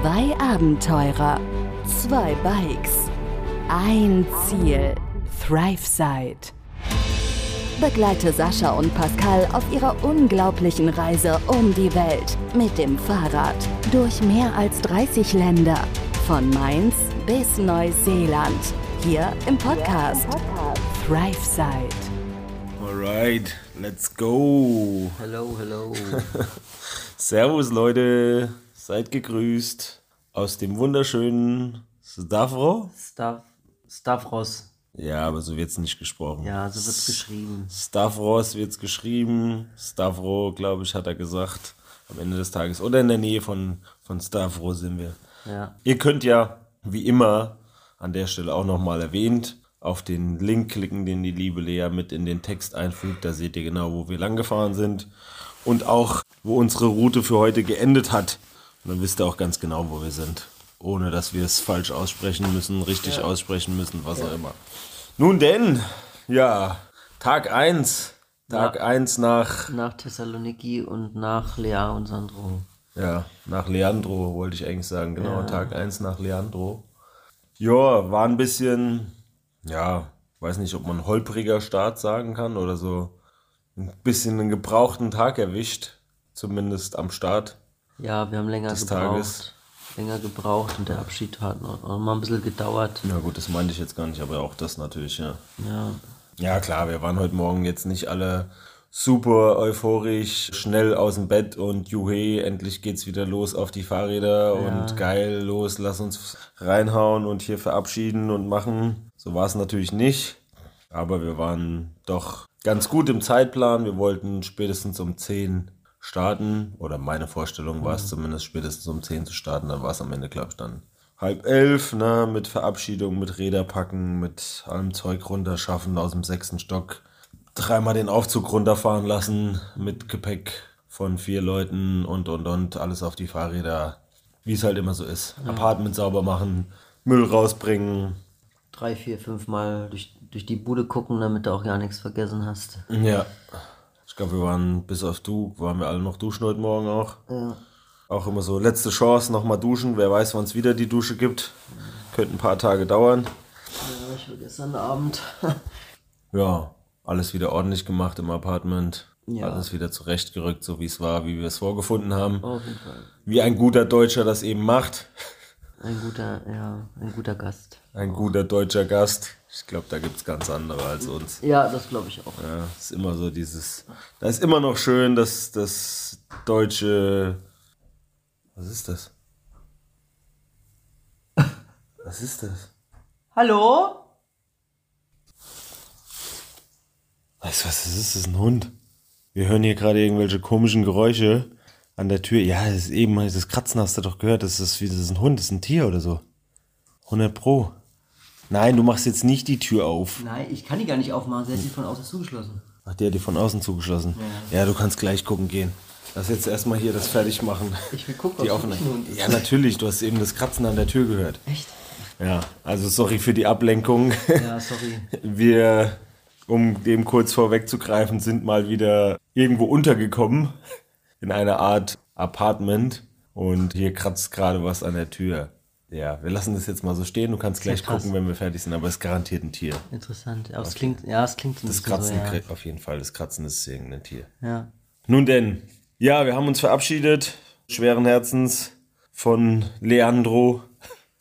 Zwei Abenteurer, zwei Bikes, ein Ziel. ThriveSide. Begleite Sascha und Pascal auf ihrer unglaublichen Reise um die Welt mit dem Fahrrad durch mehr als 30 Länder. Von Mainz bis Neuseeland. Hier im Podcast ThriveSide. Alright, let's go. Hello, hello. Servus Leute, seid gegrüßt aus dem wunderschönen Stavro. Stav Stavros. Ja, aber so wird's nicht gesprochen. Ja, so wird's geschrieben. Stavros wird's geschrieben. Stavro, glaube ich, hat er gesagt. Am Ende des Tages. Oder in der Nähe von, von Stavro sind wir. Ja. Ihr könnt ja, wie immer, an der Stelle auch nochmal erwähnt, auf den Link klicken, den die liebe Lea mit in den Text einfügt. Da seht ihr genau, wo wir langgefahren sind. Und auch, wo unsere Route für heute geendet hat. Dann wisst ihr auch ganz genau, wo wir sind. Ohne dass wir es falsch aussprechen müssen, richtig aussprechen müssen, was auch immer. Nun denn, ja, Tag 1. Tag Ja. 1 nach, Nach Thessaloniki und nach Lea und Sandro. ja, nach Leandro, wollte ich eigentlich sagen. Genau, Ja. Tag 1 nach Leandro. Ja, war ein bisschen, ja, weiß nicht, ob man holpriger Start sagen kann oder so ein bisschen einen gebrauchten Tag erwischt. Zumindest am Start. Ja, wir haben länger Des gebraucht. Tages. Länger gebraucht und der Abschied hat noch, noch mal ein bisschen gedauert. Na gut, das meinte ich jetzt gar nicht, aber auch das natürlich, ja. Ja. Ja, klar, wir waren heute Morgen jetzt nicht alle super euphorisch, schnell aus dem Bett und juhe, endlich geht's wieder los auf die Fahrräder und geil, los, lass uns reinhauen und hier verabschieden und machen. So war es natürlich nicht, aber wir waren doch ganz gut im Zeitplan. Wir wollten spätestens um 10 starten, oder meine Vorstellung war es zumindest spätestens um 10 zu starten, dann war es am Ende, glaube ich, dann halb elf, ne, mit Verabschiedung, mit Räder packen, mit allem Zeug runterschaffen aus dem sechsten Stock. Dreimal den Aufzug runterfahren lassen mit Gepäck von vier Leuten und und und alles auf die Fahrräder, wie es halt immer so ist. Apartment sauber machen, Müll rausbringen. Drei, vier, fünf Mal durch, durch die Bude gucken, damit du auch gar nichts vergessen hast. Ja. Ich glaube, wir waren bis auf du, waren wir alle noch duschen heute Morgen auch. Ja. Auch immer so letzte Chance, nochmal duschen. Wer weiß, wann es wieder die Dusche gibt. Könnte ein paar Tage dauern. ja ich war gestern Abend. Ja, alles wieder ordentlich gemacht im Apartment. Ja. Alles wieder zurechtgerückt, so wie es war, wie wir es vorgefunden haben. Auf jeden Fall. Wie ein guter Deutscher das eben macht. Ein guter, ja, ein guter Gast. Ein guter deutscher Gast. Ich glaube, da gibt es ganz andere als uns. Ja, das glaube ich auch. Ja, ist immer so dieses. Da ist immer noch schön, dass das deutsche. Was ist das? Was ist das? Hallo? Weißt du was, das ist? Das ist ein Hund. Wir hören hier gerade irgendwelche komischen Geräusche an der Tür. Ja, das ist eben, das Kratzen hast du doch gehört. Das ist wie, das ist ein Hund, das ist ein Tier oder so. 100 Pro. Nein, du machst jetzt nicht die Tür auf. Nein, ich kann die gar nicht aufmachen. Sie hat sie von außen zugeschlossen. Ach, der hat die von außen zugeschlossen. Ja. du kannst gleich gucken gehen. Lass jetzt erstmal hier das fertig machen. Ich will gucken, Die ob es. Ja, natürlich, du hast eben das Kratzen an der Tür gehört. Echt? Ja, also sorry für die Ablenkung. Ja, sorry. Wir, um dem kurz vorwegzugreifen, sind mal wieder irgendwo untergekommen in einer Art Apartment und hier kratzt gerade was an der Tür. Ja, wir lassen das jetzt mal so stehen. Du kannst gleich krass. gucken, wenn wir fertig sind, aber es ist garantiert ein Tier. Interessant. Aber es klingt, ja, es klingt ein Das Kratzen, so, ja. kriegt auf jeden Fall, das Kratzen ist irgendein Tier. ja. Nun denn, ja, wir haben uns verabschiedet, schweren Herzens, von Leandro,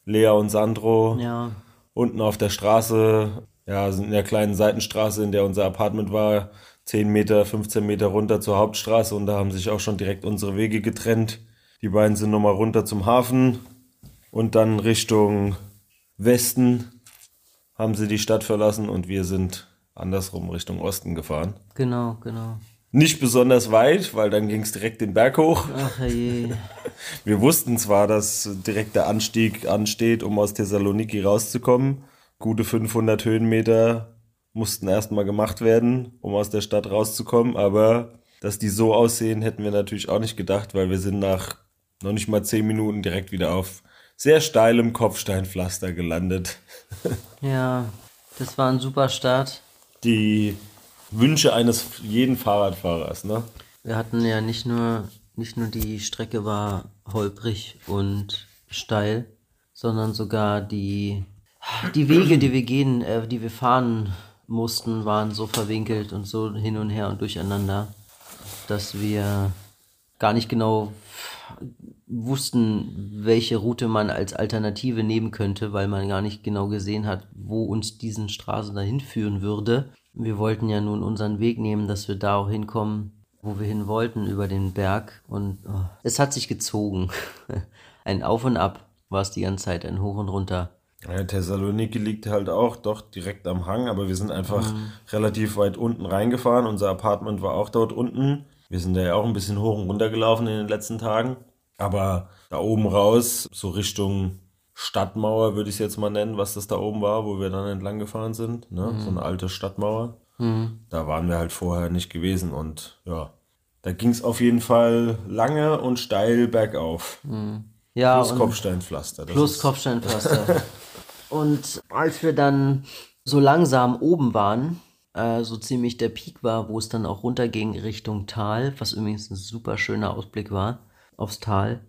Lea und Sandro. Ja. Unten auf der Straße, ja, sind in der kleinen Seitenstraße, in der unser Apartment war, 10 Meter, 15 Meter runter zur Hauptstraße und da haben sich auch schon direkt unsere Wege getrennt. Die beiden sind nochmal runter zum Hafen und dann Richtung Westen haben sie die Stadt verlassen und wir sind andersrum Richtung Osten gefahren. Genau, genau. Nicht besonders weit, weil dann ging es direkt den Berg hoch. Ach je. Wir wussten zwar, dass direkt der Anstieg ansteht, um aus Thessaloniki rauszukommen. Gute 500 Höhenmeter mussten erstmal gemacht werden, um aus der Stadt rauszukommen. Aber dass die so aussehen, hätten wir natürlich auch nicht gedacht, weil wir sind nach noch nicht mal 10 Minuten direkt wieder auf sehr steilem Kopfsteinpflaster gelandet. Ja, das war ein super Start. Die Wünsche eines jeden Fahrradfahrers, ne? Wir hatten ja nicht nur, nicht nur die Strecke war holprig und steil, sondern sogar die, die Wege, die wir gehen, äh, die wir fahren mussten, waren so verwinkelt und so hin und her und durcheinander, dass wir gar nicht genau wussten, welche Route man als Alternative nehmen könnte, weil man gar nicht genau gesehen hat, wo uns diesen Straße dahin führen würde. Wir wollten ja nun unseren Weg nehmen, dass wir da auch hinkommen, wo wir hin wollten, über den Berg. Und oh, es hat sich gezogen. ein Auf und Ab war es die ganze Zeit, ein Hoch und Runter. Ja, Thessaloniki liegt halt auch doch direkt am Hang, aber wir sind einfach mhm. relativ weit unten reingefahren. Unser Apartment war auch dort unten. Wir sind da ja auch ein bisschen hoch und runter gelaufen in den letzten Tagen. Aber da oben raus, so Richtung Stadtmauer würde ich es jetzt mal nennen, was das da oben war, wo wir dann entlang gefahren sind. Ne? Mhm. So eine alte Stadtmauer. Mhm. Da waren wir halt vorher nicht gewesen und ja, da ging es auf jeden Fall lange und steil bergauf. Mhm. Ja, plus Kopfsteinpflaster. plus Kopfsteinpflaster. und als wir dann so langsam oben waren, äh, so ziemlich der Peak war, wo es dann auch runterging Richtung Tal, was übrigens ein super schöner Ausblick war aufs Tal,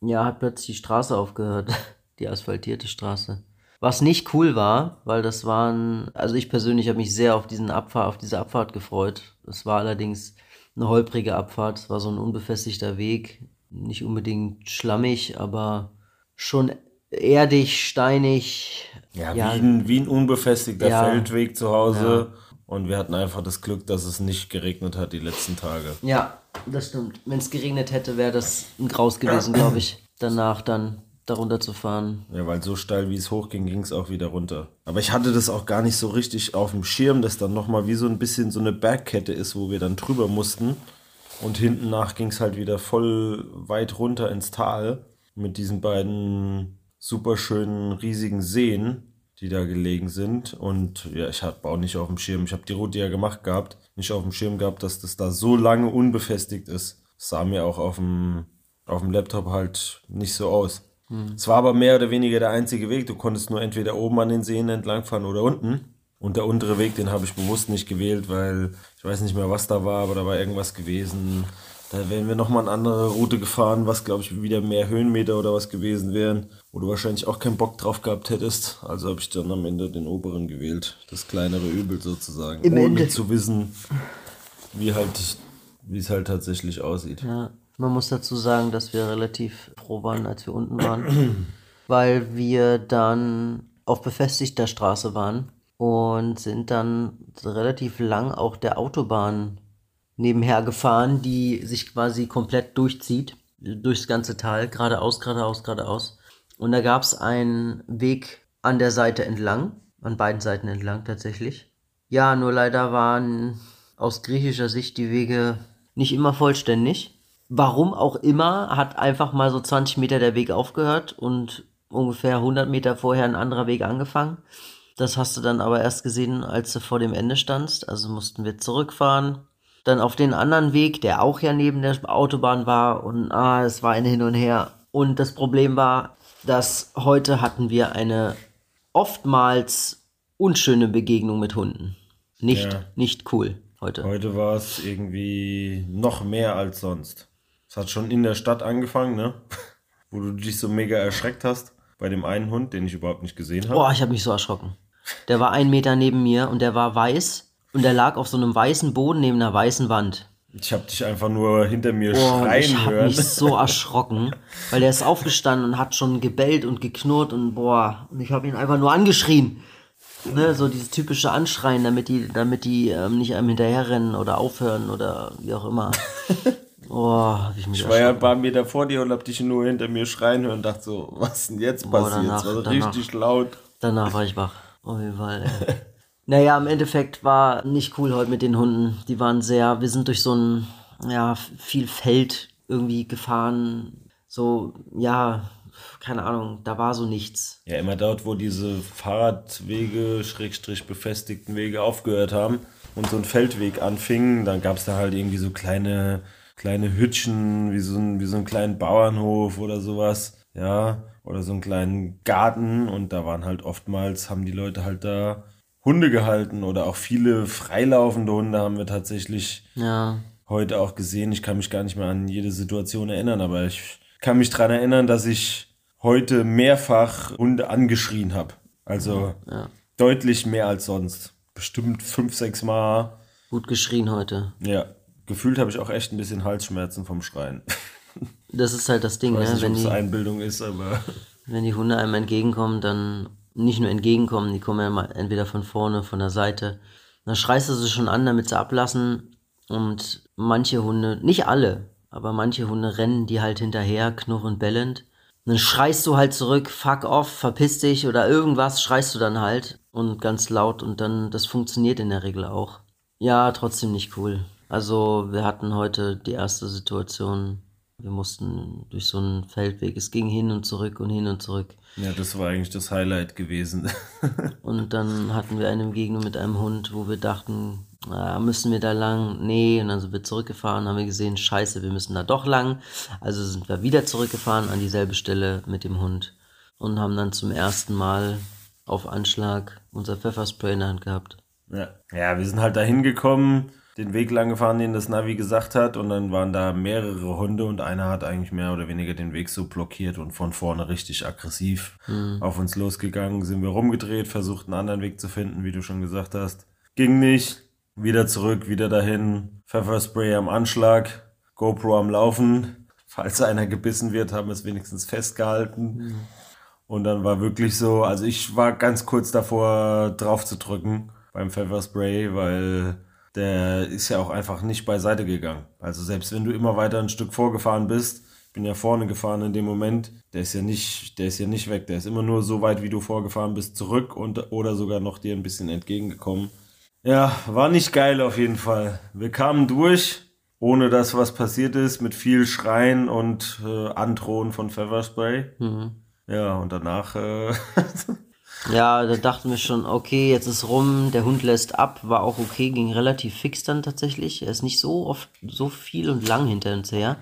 ja, hat plötzlich die Straße aufgehört, die asphaltierte Straße. Was nicht cool war, weil das waren, also ich persönlich habe mich sehr auf diesen Abfahrt, auf diese Abfahrt gefreut. Es war allerdings eine holprige Abfahrt, es war so ein unbefestigter Weg, nicht unbedingt schlammig, aber schon erdig, steinig. Ja, ja wie, ein, wie ein unbefestigter ja, Feldweg zu Hause. Ja. Und wir hatten einfach das Glück, dass es nicht geregnet hat die letzten Tage. Ja, das stimmt. Wenn es geregnet hätte, wäre das ein Graus gewesen, glaube ich. Danach dann darunter zu fahren. Ja, weil so steil wie es hochging, ging es auch wieder runter. Aber ich hatte das auch gar nicht so richtig auf dem Schirm, dass dann nochmal wie so ein bisschen so eine Bergkette ist, wo wir dann drüber mussten. Und hinten nach ging es halt wieder voll weit runter ins Tal mit diesen beiden super schönen riesigen Seen die da gelegen sind. Und ja, ich habe auch nicht auf dem Schirm, ich habe die Route ja gemacht gehabt, nicht auf dem Schirm gehabt, dass das da so lange unbefestigt ist. Das sah mir auch auf dem, auf dem Laptop halt nicht so aus. Hm. Es war aber mehr oder weniger der einzige Weg. Du konntest nur entweder oben an den Seen entlangfahren oder unten. Und der untere Weg, den habe ich bewusst nicht gewählt, weil ich weiß nicht mehr, was da war, aber da war irgendwas gewesen. Da wären wir nochmal eine andere Route gefahren, was glaube ich wieder mehr Höhenmeter oder was gewesen wären, wo du wahrscheinlich auch keinen Bock drauf gehabt hättest. Also habe ich dann am Ende den oberen gewählt, das kleinere Übel sozusagen, Im ohne Ende. zu wissen, wie halt, wie es halt tatsächlich aussieht. Ja, man muss dazu sagen, dass wir relativ froh waren, als wir unten waren, weil wir dann auf befestigter Straße waren und sind dann relativ lang auch der Autobahn nebenher gefahren, die sich quasi komplett durchzieht, durchs ganze Tal, geradeaus, geradeaus, geradeaus. Und da gab es einen Weg an der Seite entlang, an beiden Seiten entlang tatsächlich. Ja, nur leider waren aus griechischer Sicht die Wege nicht immer vollständig. Warum auch immer, hat einfach mal so 20 Meter der Weg aufgehört und ungefähr 100 Meter vorher ein anderer Weg angefangen. Das hast du dann aber erst gesehen, als du vor dem Ende standst. Also mussten wir zurückfahren, dann auf den anderen Weg, der auch ja neben der Autobahn war und ah, es war ein Hin und Her. Und das Problem war, dass heute hatten wir eine oftmals unschöne Begegnung mit Hunden. Nicht, ja. nicht cool heute. Heute war es irgendwie noch mehr als sonst. Es hat schon in der Stadt angefangen, ne? Wo du dich so mega erschreckt hast bei dem einen Hund, den ich überhaupt nicht gesehen habe. Boah, ich habe mich so erschrocken. Der war ein Meter neben mir und der war weiß und der lag auf so einem weißen Boden neben einer weißen Wand. Ich habe dich einfach nur hinter mir oh, schreien ich hab hören. Ich mich so erschrocken, weil der ist aufgestanden und hat schon gebellt und geknurrt und boah, und ich habe ihn einfach nur angeschrien. Ne, so dieses typische Anschreien, damit die, damit die ähm, nicht einem hinterherrennen oder aufhören oder wie auch immer. Oh, ich, mich ich war ja ein paar Meter vor dir und hab dich nur hinter mir schreien hören und dachte so, was denn jetzt passiert? Boah, danach, das war danach, richtig laut. Danach war ich wach. Oh, wie Fall, ey. Naja, im Endeffekt war nicht cool heute mit den Hunden. Die waren sehr, wir sind durch so ein, ja, viel Feld irgendwie gefahren. So, ja, keine Ahnung, da war so nichts. Ja, immer dort, wo diese Fahrradwege, Schrägstrich befestigten Wege aufgehört haben und so ein Feldweg anfing, dann gab es da halt irgendwie so kleine, kleine Hütchen, wie so, ein, wie so einen kleinen Bauernhof oder sowas. Ja, oder so einen kleinen Garten und da waren halt oftmals, haben die Leute halt da Hunde gehalten oder auch viele freilaufende Hunde haben wir tatsächlich ja. heute auch gesehen. Ich kann mich gar nicht mehr an jede Situation erinnern, aber ich kann mich daran erinnern, dass ich heute mehrfach Hunde angeschrien habe. Also ja. deutlich mehr als sonst. Bestimmt fünf, sechs Mal. Gut geschrien heute. Ja. Gefühlt habe ich auch echt ein bisschen Halsschmerzen vom Schreien. Das ist halt das Ding, ich weiß ne? nicht, wenn die Einbildung ist, aber. Wenn die Hunde einem entgegenkommen, dann nicht nur entgegenkommen, die kommen ja mal entweder von vorne, von der Seite. Dann schreist du sie schon an, damit sie ablassen. Und manche Hunde, nicht alle, aber manche Hunde rennen die halt hinterher, knurrend bellend. dann schreist du halt zurück, fuck off, verpiss dich oder irgendwas, schreist du dann halt und ganz laut und dann, das funktioniert in der Regel auch. Ja, trotzdem nicht cool. Also wir hatten heute die erste Situation, wir mussten durch so einen Feldweg, es ging hin und zurück und hin und zurück. Ja, das war eigentlich das Highlight gewesen. und dann hatten wir eine Begegnung mit einem Hund, wo wir dachten, na, müssen wir da lang? Nee, und dann sind wir zurückgefahren, haben wir gesehen, scheiße, wir müssen da doch lang. Also sind wir wieder zurückgefahren an dieselbe Stelle mit dem Hund und haben dann zum ersten Mal auf Anschlag unser Pfefferspray in der Hand gehabt. Ja, ja wir sind halt da hingekommen den Weg lang gefahren, den das Navi gesagt hat. Und dann waren da mehrere Hunde und einer hat eigentlich mehr oder weniger den Weg so blockiert und von vorne richtig aggressiv mhm. auf uns losgegangen. Sind wir rumgedreht, versucht einen anderen Weg zu finden, wie du schon gesagt hast. Ging nicht. Wieder zurück, wieder dahin. Pfefferspray am Anschlag, GoPro am Laufen. Falls einer gebissen wird, haben wir es wenigstens festgehalten. Mhm. Und dann war wirklich so, also ich war ganz kurz davor drauf zu drücken beim Pfefferspray, weil der ist ja auch einfach nicht beiseite gegangen. Also selbst wenn du immer weiter ein Stück vorgefahren bist, ich bin ja vorne gefahren in dem Moment, der ist ja nicht, der ist ja nicht weg, der ist immer nur so weit, wie du vorgefahren bist, zurück und oder sogar noch dir ein bisschen entgegengekommen. Ja, war nicht geil auf jeden Fall. Wir kamen durch, ohne dass was passiert ist, mit viel Schreien und äh, Androhen von Pfefferspray. Mhm. Ja, und danach äh, Ja, da dachten wir schon, okay, jetzt ist rum, der Hund lässt ab, war auch okay, ging relativ fix dann tatsächlich. Er ist nicht so oft, so viel und lang hinter uns her.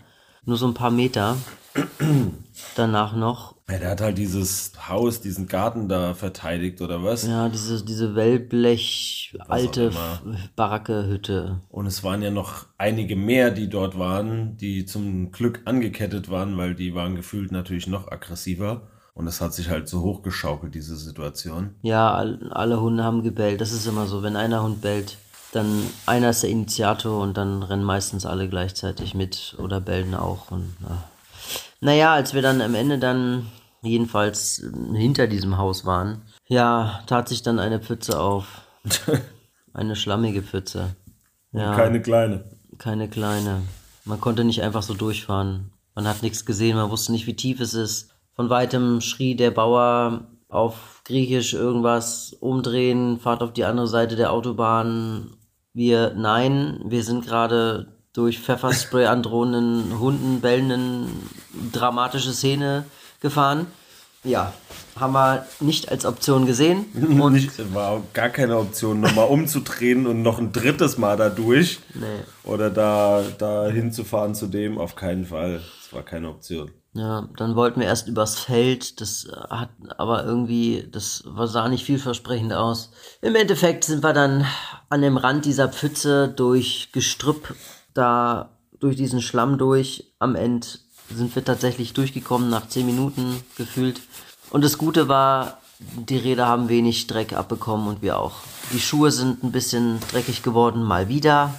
Nur so ein paar Meter. Danach noch. Ja, der hat halt dieses Haus, diesen Garten da verteidigt, oder was? Ja, diese, diese Wellblech, alte Baracke, Hütte. Und es waren ja noch einige mehr, die dort waren, die zum Glück angekettet waren, weil die waren gefühlt natürlich noch aggressiver. Und es hat sich halt so hochgeschaukelt, diese Situation. Ja, alle Hunde haben gebellt. Das ist immer so. Wenn einer Hund bellt, dann einer ist der Initiator und dann rennen meistens alle gleichzeitig mit oder bellen auch. Und, ja. Naja, als wir dann am Ende dann jedenfalls hinter diesem Haus waren, ja, tat sich dann eine Pfütze auf. eine schlammige Pfütze. Ja, keine kleine. Keine kleine. Man konnte nicht einfach so durchfahren. Man hat nichts gesehen, man wusste nicht, wie tief es ist. Von weitem schrie der Bauer auf Griechisch irgendwas, umdrehen, fahrt auf die andere Seite der Autobahn. Wir, nein, wir sind gerade durch Pfefferspray androhenden Hunden, bellenden, dramatische Szene gefahren. Ja, haben wir nicht als Option gesehen. Und nicht, war gar keine Option, nochmal umzudrehen und noch ein drittes Mal da durch. Nee. Oder da, da hinzufahren zu dem, auf keinen Fall. Das war keine Option. Ja, dann wollten wir erst übers Feld, das hat aber irgendwie, das sah nicht vielversprechend aus. Im Endeffekt sind wir dann an dem Rand dieser Pfütze durch Gestrüpp da durch diesen Schlamm durch. Am Ende sind wir tatsächlich durchgekommen nach 10 Minuten gefühlt. Und das Gute war, die Räder haben wenig Dreck abbekommen und wir auch. Die Schuhe sind ein bisschen dreckig geworden, mal wieder.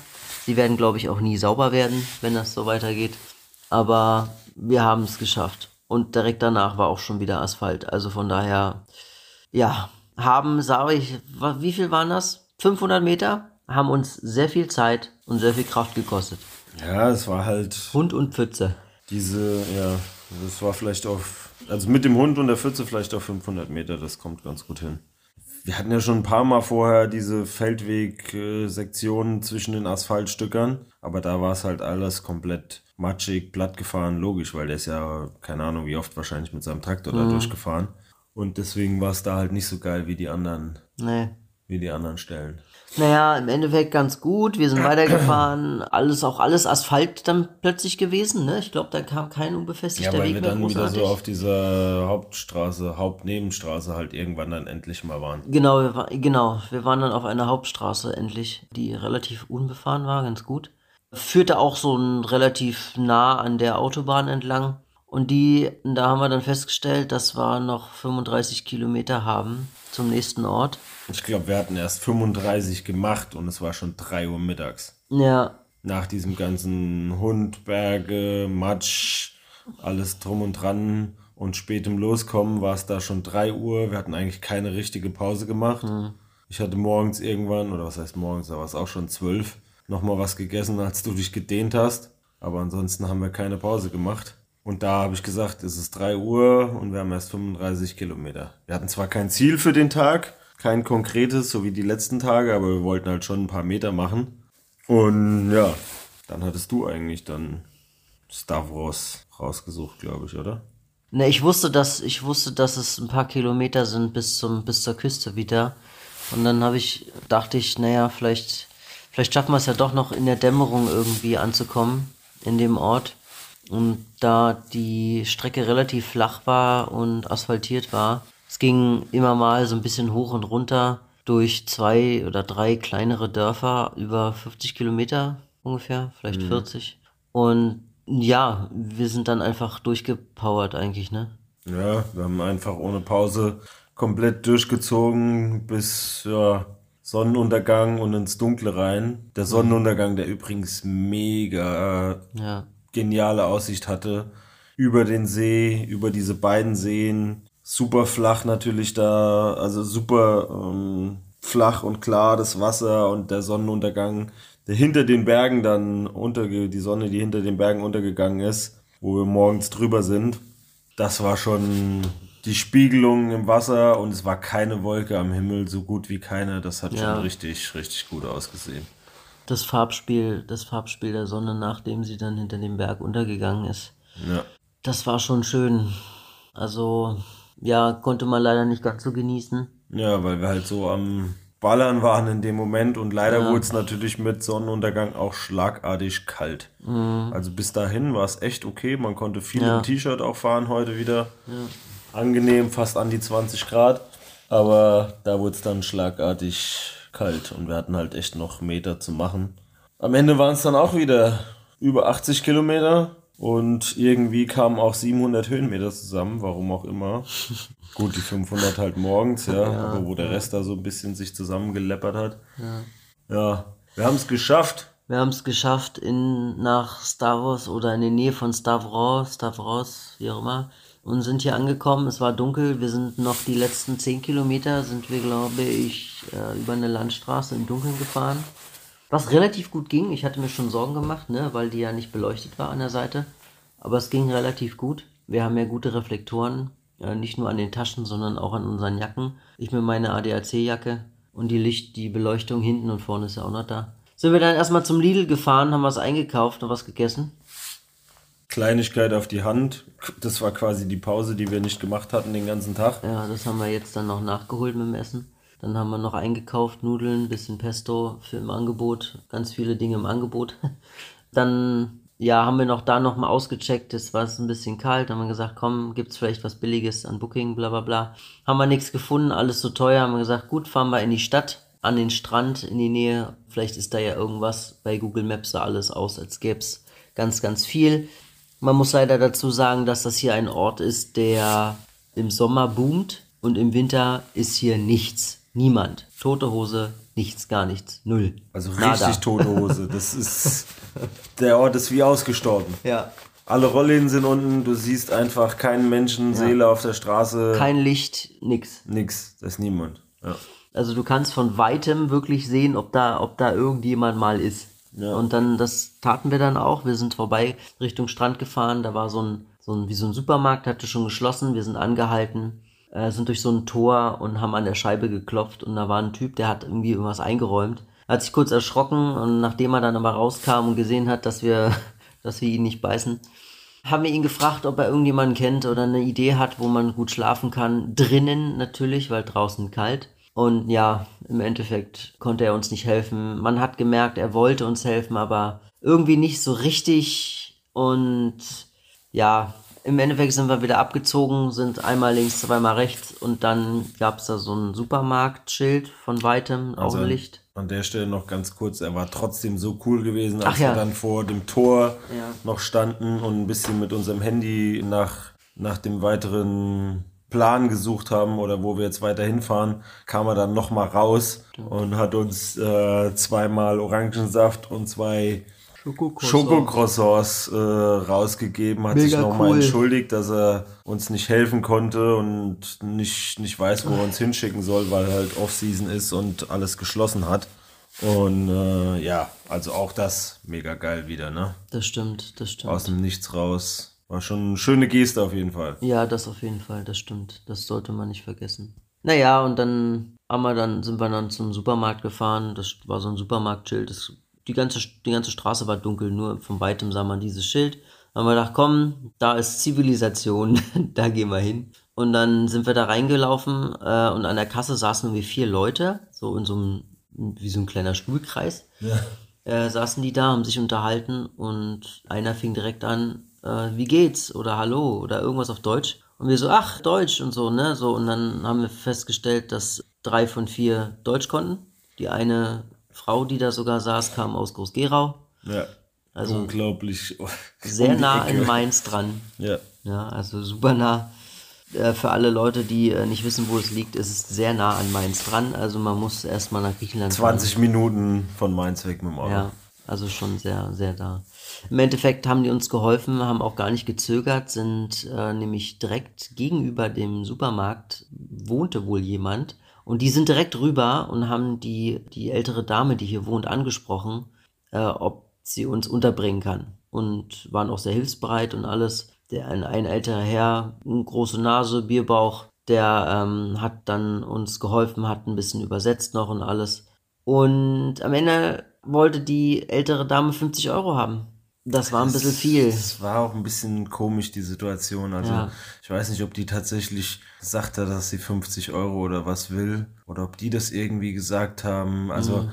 Sie werden, glaube ich, auch nie sauber werden, wenn das so weitergeht. Aber wir haben es geschafft. Und direkt danach war auch schon wieder Asphalt. Also von daher, ja, haben, sage ich, wie viel waren das? 500 Meter? Haben uns sehr viel Zeit und sehr viel Kraft gekostet. Ja, es war halt. Hund und Pfütze. Diese, ja, das war vielleicht auf, also mit dem Hund und der Pfütze vielleicht auf 500 Meter, das kommt ganz gut hin. Wir hatten ja schon ein paar Mal vorher diese Feldweg-Sektionen zwischen den Asphaltstückern, aber da war es halt alles komplett matschig, platt gefahren, logisch, weil der ist ja, keine Ahnung, wie oft wahrscheinlich mit seinem Traktor mhm. da durchgefahren. Und deswegen war es da halt nicht so geil wie die anderen. Nee. Wie die anderen Stellen. Naja, im Endeffekt ganz gut. Wir sind weitergefahren. Alles, auch alles Asphalt dann plötzlich gewesen, ne? Ich glaube, da kam kein unbefestigter ja, weil Weg wir dann wieder so auf dieser Hauptstraße, Hauptnebenstraße halt irgendwann dann endlich mal waren. Genau, wir war, genau. Wir waren dann auf einer Hauptstraße endlich, die relativ unbefahren war, ganz gut führte auch so ein relativ nah an der Autobahn entlang. Und die, da haben wir dann festgestellt, dass wir noch 35 Kilometer haben zum nächsten Ort. Ich glaube, wir hatten erst 35 gemacht und es war schon 3 Uhr mittags. Ja. Nach diesem ganzen Hund, Berge, Matsch, alles drum und dran und spätem Loskommen war es da schon 3 Uhr. Wir hatten eigentlich keine richtige Pause gemacht. Mhm. Ich hatte morgens irgendwann, oder was heißt morgens, da war es auch schon 12, nochmal was gegessen, als du dich gedehnt hast. Aber ansonsten haben wir keine Pause gemacht. Und da habe ich gesagt, es ist 3 Uhr und wir haben erst 35 Kilometer. Wir hatten zwar kein Ziel für den Tag, kein konkretes, so wie die letzten Tage, aber wir wollten halt schon ein paar Meter machen. Und ja, dann hattest du eigentlich dann Stavros rausgesucht, glaube ich, oder? Ne, ich wusste, dass ich wusste, dass es ein paar Kilometer sind bis zum bis zur Küste wieder. Und dann habe ich dachte ich, naja, vielleicht vielleicht schaffen wir es ja doch noch in der Dämmerung irgendwie anzukommen in dem Ort. Und da die Strecke relativ flach war und asphaltiert war, es ging immer mal so ein bisschen hoch und runter durch zwei oder drei kleinere Dörfer über 50 Kilometer ungefähr, vielleicht mhm. 40. Und ja, wir sind dann einfach durchgepowert eigentlich, ne? Ja, wir haben einfach ohne Pause komplett durchgezogen bis ja, Sonnenuntergang und ins Dunkle rein. Der Sonnenuntergang, der übrigens mega ja. geniale Aussicht hatte. Über den See, über diese beiden Seen. Super flach natürlich da, also super ähm, flach und klar das Wasser und der Sonnenuntergang, der hinter den Bergen dann unterge, die Sonne, die hinter den Bergen untergegangen ist, wo wir morgens drüber sind. Das war schon die Spiegelung im Wasser und es war keine Wolke am Himmel, so gut wie keine. Das hat ja. schon richtig, richtig gut ausgesehen. Das Farbspiel, das Farbspiel der Sonne, nachdem sie dann hinter dem Berg untergegangen ist. Ja. Das war schon schön. Also, ja, konnte man leider nicht ganz so genießen. Ja, weil wir halt so am Ballern waren in dem Moment und leider ja. wurde es natürlich mit Sonnenuntergang auch schlagartig kalt. Mhm. Also bis dahin war es echt okay. Man konnte viel ja. im T-Shirt auch fahren heute wieder. Ja angenehm, fast an die 20 Grad. Aber da wurde es dann schlagartig kalt und wir hatten halt echt noch Meter zu machen. Am Ende waren es dann auch wieder über 80 Kilometer und irgendwie kamen auch 700 Höhenmeter zusammen, warum auch immer. Gut, die 500 halt morgens, ja, ja aber wo der Rest da so ein bisschen sich zusammengeleppert hat. Ja, ja wir haben es geschafft. Wir haben es geschafft in nach Stavros oder in der Nähe von Stavros, Stavros, wie auch immer, und sind hier angekommen. Es war dunkel. Wir sind noch die letzten 10 Kilometer, sind wir, glaube ich, äh, über eine Landstraße im Dunkeln gefahren. Was relativ gut ging. Ich hatte mir schon Sorgen gemacht, ne, weil die ja nicht beleuchtet war an der Seite. Aber es ging relativ gut. Wir haben ja gute Reflektoren, äh, nicht nur an den Taschen, sondern auch an unseren Jacken. Ich mir meine ADAC-Jacke und die Licht, die Beleuchtung hinten und vorne ist ja auch noch da. Sind wir dann erstmal zum Lidl gefahren, haben was eingekauft und was gegessen. Kleinigkeit auf die Hand. Das war quasi die Pause, die wir nicht gemacht hatten den ganzen Tag. Ja, das haben wir jetzt dann noch nachgeholt mit dem Essen. Dann haben wir noch eingekauft, Nudeln, bisschen Pesto für im Angebot, ganz viele Dinge im Angebot. Dann, ja, haben wir noch da nochmal ausgecheckt, es war ein bisschen kalt, haben wir gesagt, komm, gibt's vielleicht was Billiges an Booking, bla bla bla. Haben wir nichts gefunden, alles so teuer, haben wir gesagt, gut, fahren wir in die Stadt, an den Strand, in die Nähe, vielleicht ist da ja irgendwas, bei Google Maps sah alles aus, als gäb's ganz, ganz viel. Man muss leider dazu sagen, dass das hier ein Ort ist, der im Sommer boomt und im Winter ist hier nichts. Niemand. Tote Hose, nichts, gar nichts. Null. Also richtig Nada. tote Hose. Das ist. Der Ort ist wie ausgestorben. Ja. Alle Rollläden sind unten, du siehst einfach keinen Menschen, ja. Seele auf der Straße. Kein Licht, nix. Nix, da ist niemand. Ja. Also du kannst von weitem wirklich sehen, ob da, ob da irgendjemand mal ist. Ja. Und dann, das taten wir dann auch. Wir sind vorbei Richtung Strand gefahren. Da war so ein, so ein, wie so ein Supermarkt, hatte schon geschlossen. Wir sind angehalten, äh, sind durch so ein Tor und haben an der Scheibe geklopft. Und da war ein Typ, der hat irgendwie irgendwas eingeräumt. Er hat sich kurz erschrocken und nachdem er dann aber rauskam und gesehen hat, dass wir, dass wir ihn nicht beißen, haben wir ihn gefragt, ob er irgendjemanden kennt oder eine Idee hat, wo man gut schlafen kann. Drinnen natürlich, weil draußen kalt. Und ja, im Endeffekt konnte er uns nicht helfen. Man hat gemerkt, er wollte uns helfen, aber irgendwie nicht so richtig. Und ja, im Endeffekt sind wir wieder abgezogen, sind einmal links, zweimal rechts und dann gab es da so ein Supermarktschild von weitem, also Augenlicht. an der Stelle noch ganz kurz, er war trotzdem so cool gewesen, als ja. wir dann vor dem Tor Ja. noch standen und ein bisschen mit unserem Handy nach, nach dem weiteren Plan gesucht haben oder wo wir jetzt weiter hinfahren, kam er dann nochmal raus und hat uns äh, zweimal Orangensaft und zwei Schokocroissants äh, rausgegeben, hat sich Mega nochmal cool. entschuldigt, dass er uns nicht helfen konnte und nicht, nicht weiß, wo er uns hinschicken soll, weil halt Off-Season ist und alles geschlossen hat. Und äh, ja, also auch das mega geil wieder, ne? Das stimmt, das stimmt. Aus dem Nichts raus. War schon eine schöne Geste auf jeden Fall. Ja, das auf jeden Fall, das stimmt. Das sollte man nicht vergessen. Naja, und dann haben wir dann, sind wir dann zum Supermarkt gefahren. Das war so ein Supermarktschild. Das, die, ganze, die ganze Straße war dunkel, nur von weitem sah man dieses Schild. Dann haben wir gedacht, komm, da ist Zivilisation, da gehen wir hin. Und dann sind wir da reingelaufen äh, und an der Kasse saßen irgendwie vier Leute, so in so einem, wie so ein kleiner Stuhlkreis äh, saßen die da, haben sich unterhalten und einer fing direkt an, äh, wie geht's oder hallo oder irgendwas auf Deutsch. Und wir so, ach, Deutsch und so, ne? So, und dann haben wir festgestellt, dass drei von vier Deutsch konnten. Die eine Frau, die da sogar saß, kam aus Groß-Gerau. Ja. Also Unglaublich. Sehr nah in Mainz dran. Ja. Ja, also super nah. Äh, Für alle Leute, die äh, nicht wissen, wo es liegt, ist es sehr nah an Mainz dran. Also man muss erstmal nach Griechenland fahren. 20 Minuten von Mainz weg mit dem Auto. Ja, also schon sehr, sehr da. Im Endeffekt haben die uns geholfen, haben auch gar nicht gezögert, sind äh, nämlich direkt gegenüber dem Supermarkt wohnte wohl jemand und die sind direkt rüber und haben die, die ältere Dame, die hier wohnt, angesprochen, äh, ob sie uns unterbringen kann und waren auch sehr hilfsbereit und alles. Der ein, ein älterer Herr, große Nase, Bierbauch, der ähm, hat dann uns geholfen, hat ein bisschen übersetzt noch und alles. Und am Ende wollte die ältere Dame 50 Euro haben. Das war ein bisschen viel. Es war auch ein bisschen komisch, die Situation. Also, Ja. ich weiß nicht, ob die tatsächlich hat, dass sie 50 Euro oder was will. Oder ob die das irgendwie gesagt haben. Also, Mhm.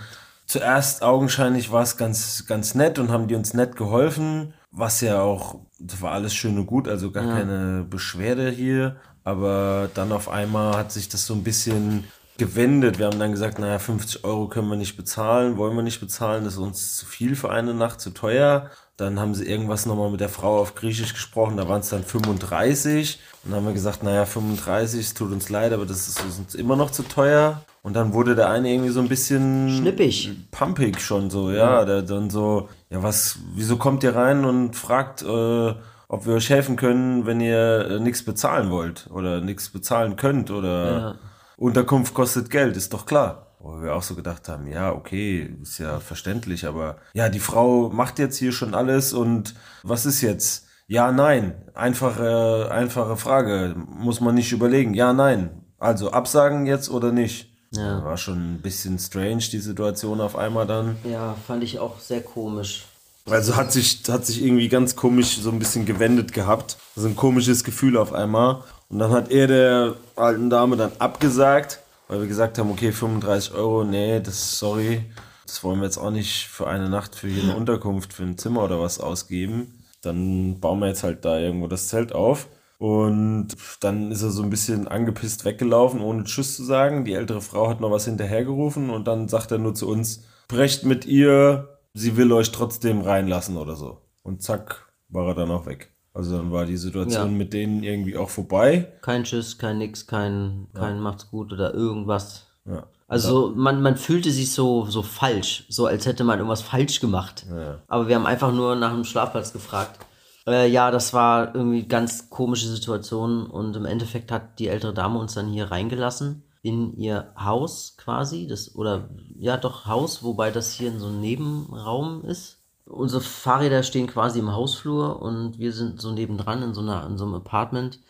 zuerst augenscheinlich war es ganz, ganz nett und haben die uns nett geholfen. Was ja auch, das war alles schön und gut, also gar keine Beschwerde hier. Aber dann auf einmal hat sich das so ein bisschen gewendet. Wir haben dann gesagt, naja, 50 Euro können wir nicht bezahlen, wollen wir nicht bezahlen, das ist uns zu viel für eine Nacht, zu teuer. Dann haben sie irgendwas nochmal mit der Frau auf Griechisch gesprochen, da waren es dann 35. Und dann haben wir gesagt, naja, 35, es tut uns leid, aber das ist uns immer noch zu teuer. Und dann wurde der eine irgendwie so ein bisschen Schnippig. pumpig schon so, ja. Der dann so, ja, was, wieso kommt ihr rein und fragt, äh, ob wir euch helfen können, wenn ihr äh, nichts bezahlen wollt oder nichts bezahlen könnt oder Ja. Unterkunft kostet Geld, ist doch klar. Wo wir auch so gedacht haben, ja, okay, ist ja verständlich, aber ja, die Frau macht jetzt hier schon alles und was ist jetzt? Ja, nein. Einfache, einfache Frage. Muss man nicht überlegen. Ja, nein. Also absagen jetzt oder nicht? Ja. War schon ein bisschen strange, die Situation auf einmal dann. Ja, fand ich auch sehr komisch. Also hat sich, hat sich irgendwie ganz komisch so ein bisschen gewendet gehabt. So ein komisches Gefühl auf einmal. Und dann hat er der alten Dame dann abgesagt, weil wir gesagt haben, okay, 35 Euro, nee, das, sorry, das wollen wir jetzt auch nicht für eine Nacht für hier eine Unterkunft, für ein Zimmer oder was ausgeben. Dann bauen wir jetzt halt da irgendwo das Zelt auf. Und dann ist er so ein bisschen angepisst weggelaufen, ohne Tschüss zu sagen. Die ältere Frau hat noch was hinterhergerufen und dann sagt er nur zu uns, brecht mit ihr, sie will euch trotzdem reinlassen oder so. Und zack, war er dann auch weg. Also dann war die Situation Ja. mit denen irgendwie auch vorbei. Kein Tschüss, kein Nix, kein, kein Macht's gut oder irgendwas. Ja. Also man, man fühlte sich so, so falsch, so als hätte man irgendwas falsch gemacht. Aber wir haben einfach nur nach einem Schlafplatz gefragt. Äh, ja, das war irgendwie ganz komische Situation und im Endeffekt hat die ältere Dame uns dann hier reingelassen in ihr Haus quasi, das oder ja doch Haus, wobei das hier in so einem Nebenraum ist. Unsere Fahrräder stehen quasi im Hausflur und wir sind so nebendran in so einer in so einem Apartment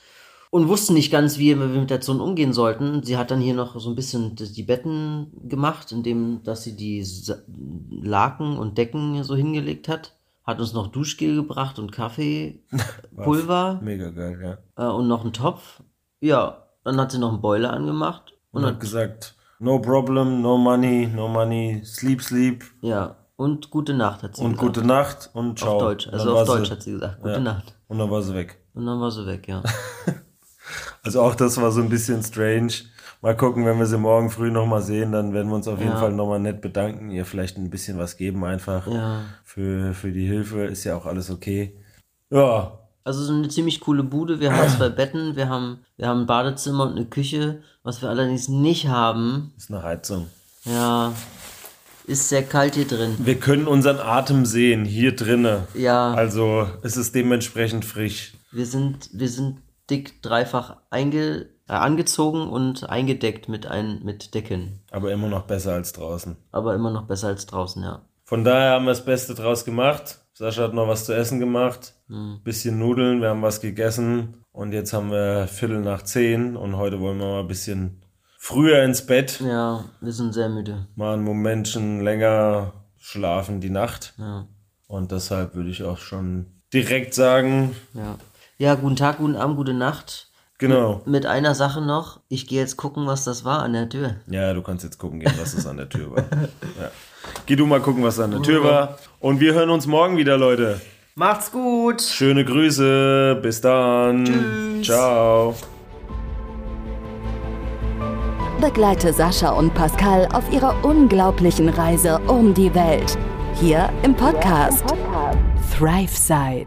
und wussten nicht ganz, wie wir mit der Zone umgehen sollten. Sie hat dann hier noch so ein bisschen die Betten gemacht, indem dass sie die Laken und Decken so hingelegt hat. Hat uns noch Duschgel gebracht und Kaffee, Pulver Mega geil, ja. äh, und noch einen Topf. Ja, dann hat sie noch einen Boiler angemacht und Und hat, gesagt, no problem, no money, no money, sleep, sleep ja, und gute Nacht hat sie und gesagt. gute Nacht und ciao. auf Deutsch, Und also auf Deutsch sie, hat sie gesagt, gute Ja. Nacht. Und dann war sie weg. Und dann war sie weg, ja. Also auch das war so ein bisschen strange. Mal gucken, wenn wir sie morgen früh nochmal sehen, dann werden wir uns auf jeden Ja. Fall nochmal nett bedanken, ihr vielleicht ein bisschen was geben einfach Ja. für, für die Hilfe. Ist ja auch alles okay. Ja, Also so eine ziemlich coole Bude. Wir haben zwei Betten, wir haben, wir haben ein Badezimmer und eine Küche. Was wir allerdings nicht haben, ist eine Heizung. ja, ist sehr kalt hier drin. Wir können unseren Atem sehen, hier drinne. Ja, Also es ist dementsprechend frisch. wir sind, wir sind dick dreifach einge, äh, angezogen und eingedeckt mit, ein, mit Decken. Aber immer noch besser als draußen. Aber immer noch besser als draußen, ja. Von daher haben wir das Beste draus gemacht. Sascha hat noch was zu essen gemacht. Bisschen Nudeln, wir haben was gegessen. Und jetzt haben wir Viertel nach zehn. Und heute wollen wir mal ein bisschen früher ins Bett. Ja, wir sind sehr müde. Mal ein Momentchen länger schlafen die Nacht. Ja, Und deshalb würde ich auch schon direkt sagen, ja. Ja, guten Tag, guten Abend, gute Nacht. genau. Mit einer Sache noch. Ich gehe jetzt gucken, was das war an der Tür. Ja, du kannst jetzt gucken gehen, was es an der Tür war. Ja. Geh du mal gucken, was an der Tür war. Und wir hören uns morgen wieder, Leute. Macht's gut! Schöne Grüße. Bis dann. Tschüss. Ciao. Begleite Sascha und Pascal auf ihrer unglaublichen Reise um die Welt. Hier im Podcast ThriveSide.